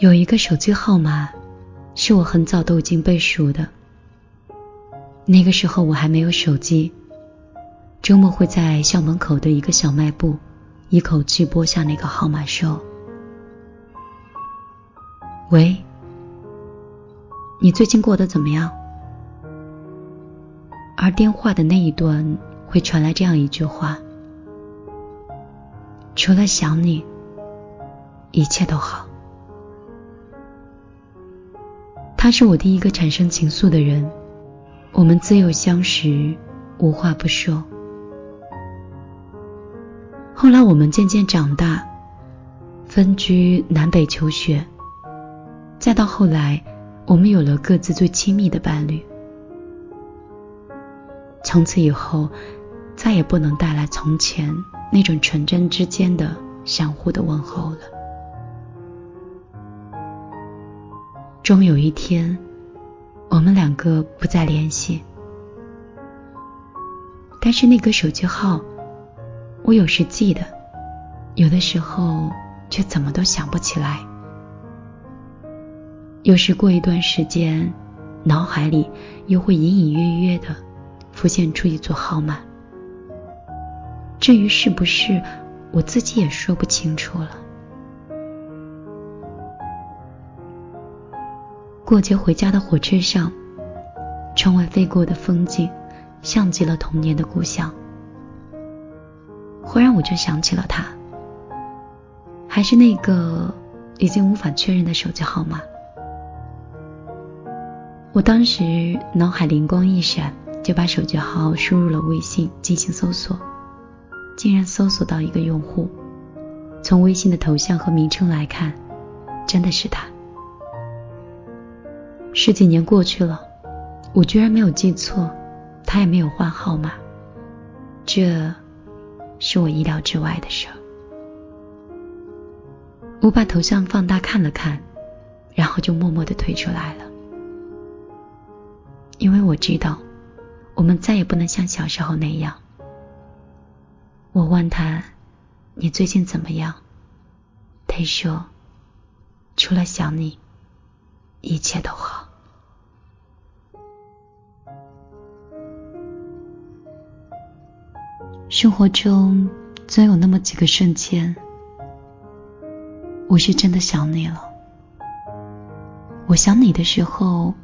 有一个手机号码，是我很早都已经背熟的。那个时候我还没有手机，周末会在校门口的一个小卖部，一口气拨下那个号码说：“喂，你最近过得怎么样？”而电话的那一端会传来这样一句话：“除了想你，一切都好。”他是我第一个产生情愫的人，我们自幼相识，无话不说。后来我们渐渐长大，分居南北求学，再到后来，我们有了各自最亲密的伴侣。从此以后，再也不能带来从前那种纯真之间的相互的问候了。终有一天，我们两个不再联系。但是那个手机号，我有时记得，有的时候却怎么都想不起来。有时过一段时间，脑海里又会隐隐约约的浮现出一组号码。至于是不是，我自己也说不清楚了。过节回家的火车上，窗外飞过的风景，像极了童年的故乡。忽然我就想起了他，还是那个已经无法确认的手机号码。我当时脑海灵光一闪，就把手机号输入了微信进行搜索，竟然搜索到一个用户。从微信的头像和名称来看，真的是他。十几年过去了，我居然没有记错，他也没有换号码，这是我意料之外的事儿。我把头像放大看了看，然后就默默的退出来了，因为我知道，我们再也不能像小时候那样。我问他：“你最近怎么样？”他说：“除了想你。”一切都好。生活中总有那么几个瞬间，我是真的想你了。我想你的时候，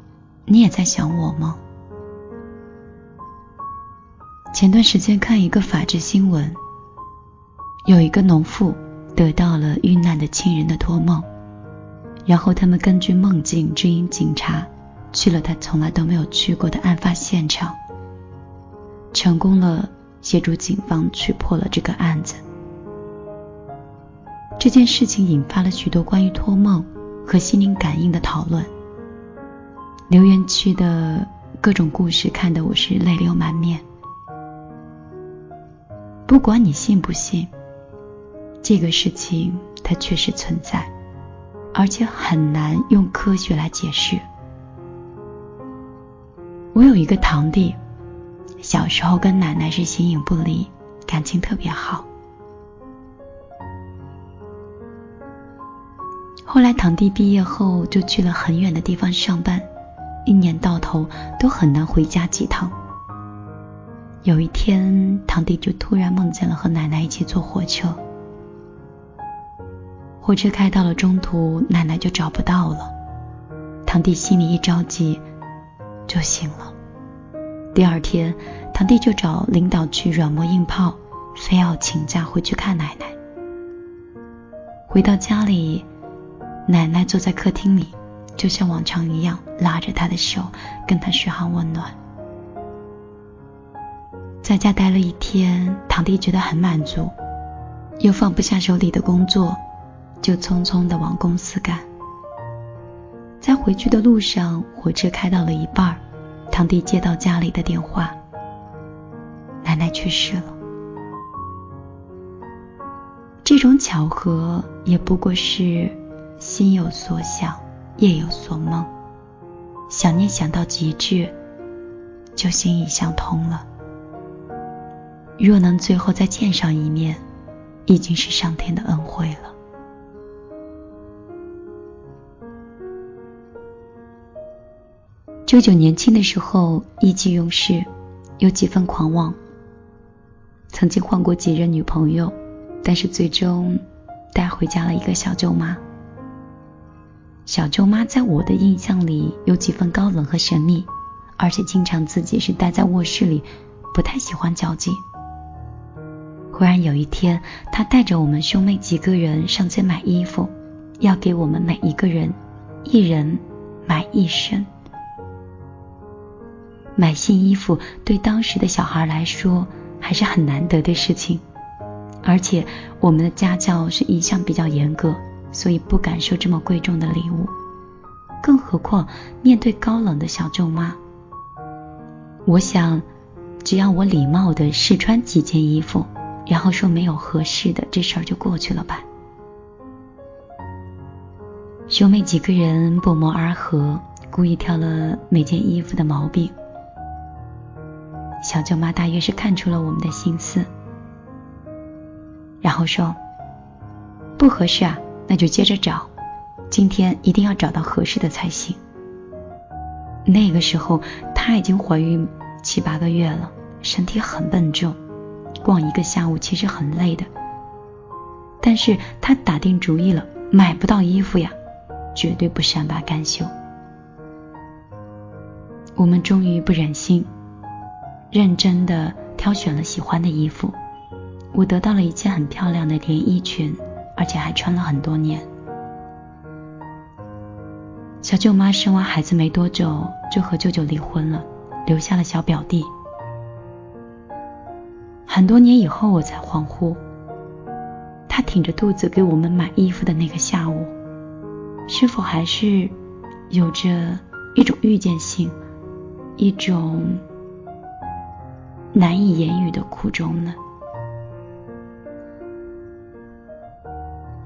你也在想我吗？前段时间看一个法制新闻，有一个农妇得到了遇难的亲人的托梦。然后他们根据梦境指引警察去了他从来都没有去过的案发现场，成功了协助警方去破了这个案子。这件事情引发了许多关于托梦和心灵感应的讨论。留言区的各种故事看得我是泪流满面。不管你信不信，这个事情它确实存在。而且很难用科学来解释。我有一个堂弟，小时候跟奶奶是形影不离，感情特别好。后来堂弟毕业后就去了很远的地方上班，一年到头都很难回家几趟。有一天，堂弟就突然梦见了和奶奶一起坐火车。火车开到了中途，奶奶就找不到了。堂弟心里一着急，就醒了。第二天，堂弟就找领导去软磨硬泡，非要请假回去看奶奶。回到家里，奶奶坐在客厅里，就像往常一样拉着他的手，跟他嘘寒问暖。在家待了一天，堂弟觉得很满足，又放不下手里的工作。就匆匆的往公司赶，在回去的路上，火车开到了一半儿堂弟接到家里的电话，奶奶去世了。这种巧合也不过是心有所想，夜有所梦，想念想到极致，就心意相通了。若能最后再见上一面，已经是上天的恩惠了。舅舅年轻的时候意气用事，有几分狂妄，曾经换过几任女朋友，但是最终带回家了一个小舅妈。小舅妈在我的印象里有几分高冷和神秘，而且经常自己是待在卧室里，不太喜欢交际。忽然有一天，她带着我们兄妹几个人上街买衣服，要给我们每一个人一人买一身。买新衣服对当时的小孩来说还是很难得的事情，而且我们的家教是一向比较严格。所以不敢收这么贵重的礼物，更何况面对高冷的小舅妈。我想，只要我礼貌的试穿几件衣服，然后说没有合适的，这事儿就过去了吧。兄妹几个人不谋而合，故意挑了每件衣服的毛病。小舅妈大约是看出了我们的心思，然后说：“不合适啊。”那就接着找，今天一定要找到合适的才行。那个时候她已经怀孕七八个月了，身体很笨重，逛一个下午其实很累的。但是她打定主意了，买不到衣服呀，绝对不善罢甘休。我们终于不忍心，认真的挑选了喜欢的衣服，我得到了一件很漂亮的连衣裙。而且还穿了很多年。小舅妈生完孩子没多久就和舅舅离婚了，留下了小表弟。很多年以后我才恍惚，她挺着肚子给我们买衣服的那个下午，是否还是有着一种预见性，一种难以言语的苦衷呢？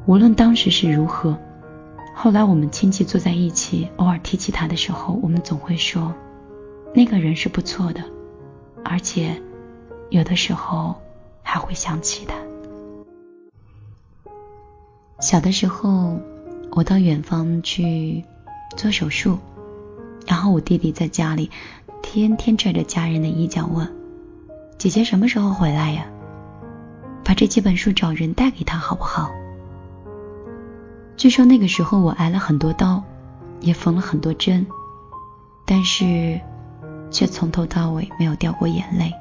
无论当时是如何，后来我们亲戚坐在一起，偶尔提起他的时候，我们总会说，那个人是不错的，而且有的时候还会想起他。小的时候，我到远方去做手术，然后我弟弟在家里天天拽着家人的衣角问：“姐姐什么时候回来呀？把这几本书找人带给他好不好？”据说那个时候我挨了很多刀，也缝了很多针，但是却从头到尾没有掉过眼泪。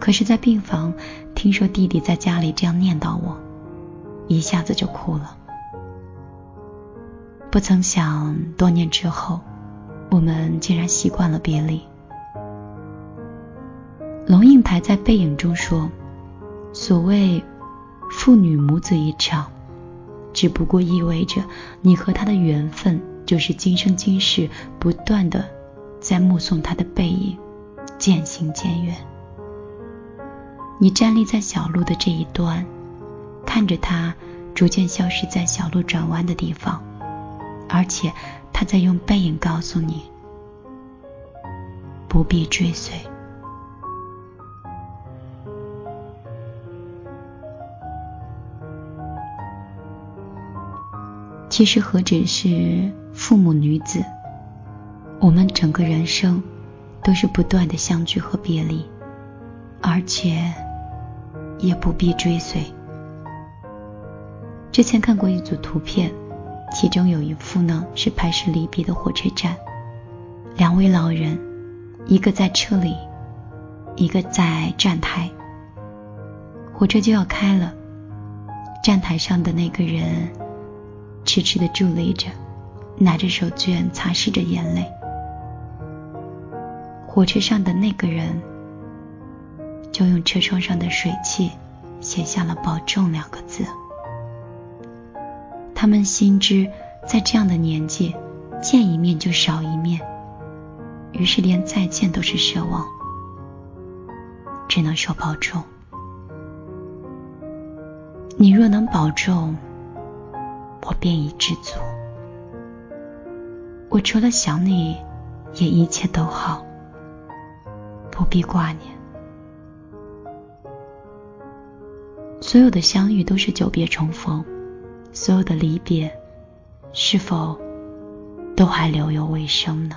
可是，在病房听说弟弟在家里这样念叨我，一下子就哭了。不曾想，多年之后，我们竟然习惯了别离。龙应台在《背影》中说：“所谓父女母子一场。”只不过意味着你和他的缘分，就是今生今世不断的在目送他的背影渐行渐远。你站立在小路的这一端，看着他逐渐消失在小路转弯的地方，而且他在用背影告诉你，不必追随。其实何止是父母女子，我们整个人生都是不断的相聚和别离，而且也不必追随。之前看过一组图片，其中有一幅呢是拍摄离别的火车站，两位老人，一个在车里，一个在站台。火车就要开了，站台上的那个人。痴痴的伫立着，拿着手绢擦拭着眼泪。火车上的那个人，就用车窗上的水汽写下了“保重”两个字。他们心知，在这样的年纪，见一面就少一面，于是连再见都是奢望，只能说保重。你若能保重。我便已知足。我除了想你，也一切都好，不必挂念。所有的相遇都是久别重逢，所有的离别，是否都还留有尾声呢？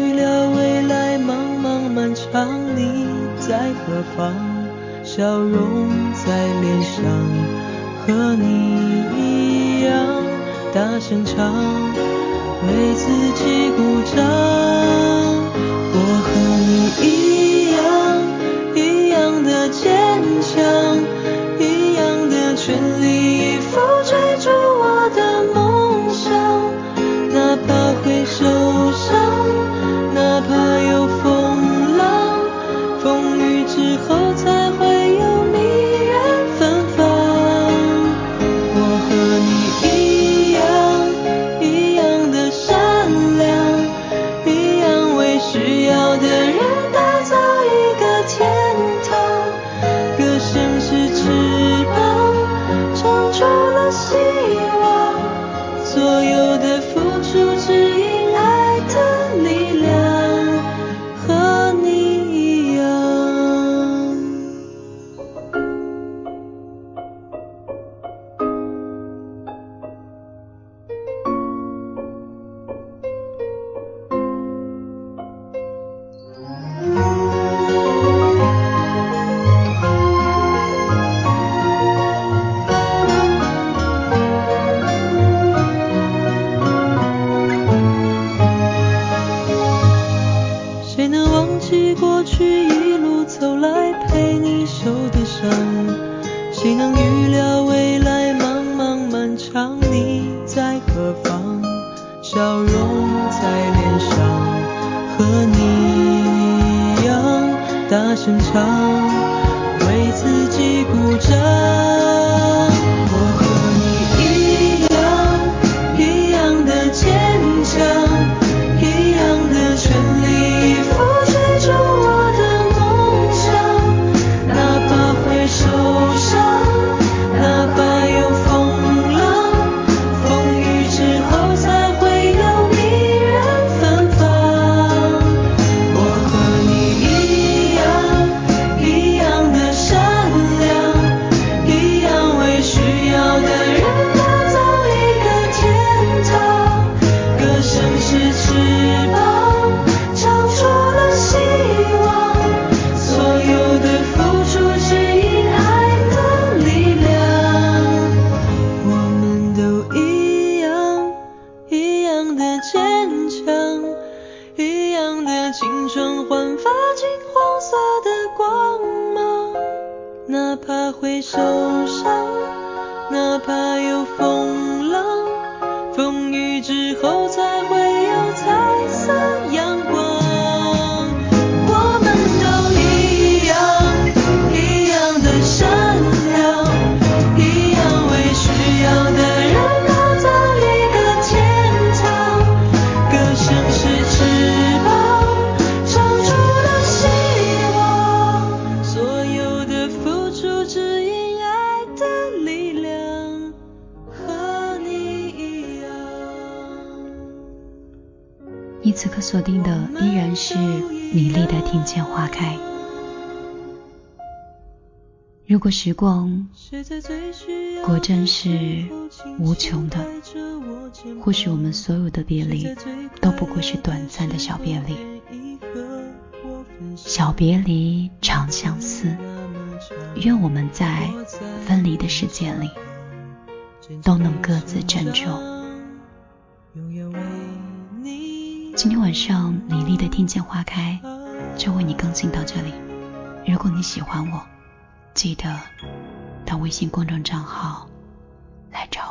茫漫长，你在何方？笑容在脸上，和你一样大声唱，为自己鼓掌。我和你一样，一样的坚强，哪怕会受伤哪怕有风浪风雨之后才此刻锁定的依然是米粒的《听见花开》。如果时光果真是无穷的，或许我们所有的别离都不过是短暂的小别离。小别离，长相思。愿我们在分离的世界里，都能各自珍重。今天晚上李丽的《听见花开》就为你更新到这里。如果你喜欢我，记得到微信公众账号来找我。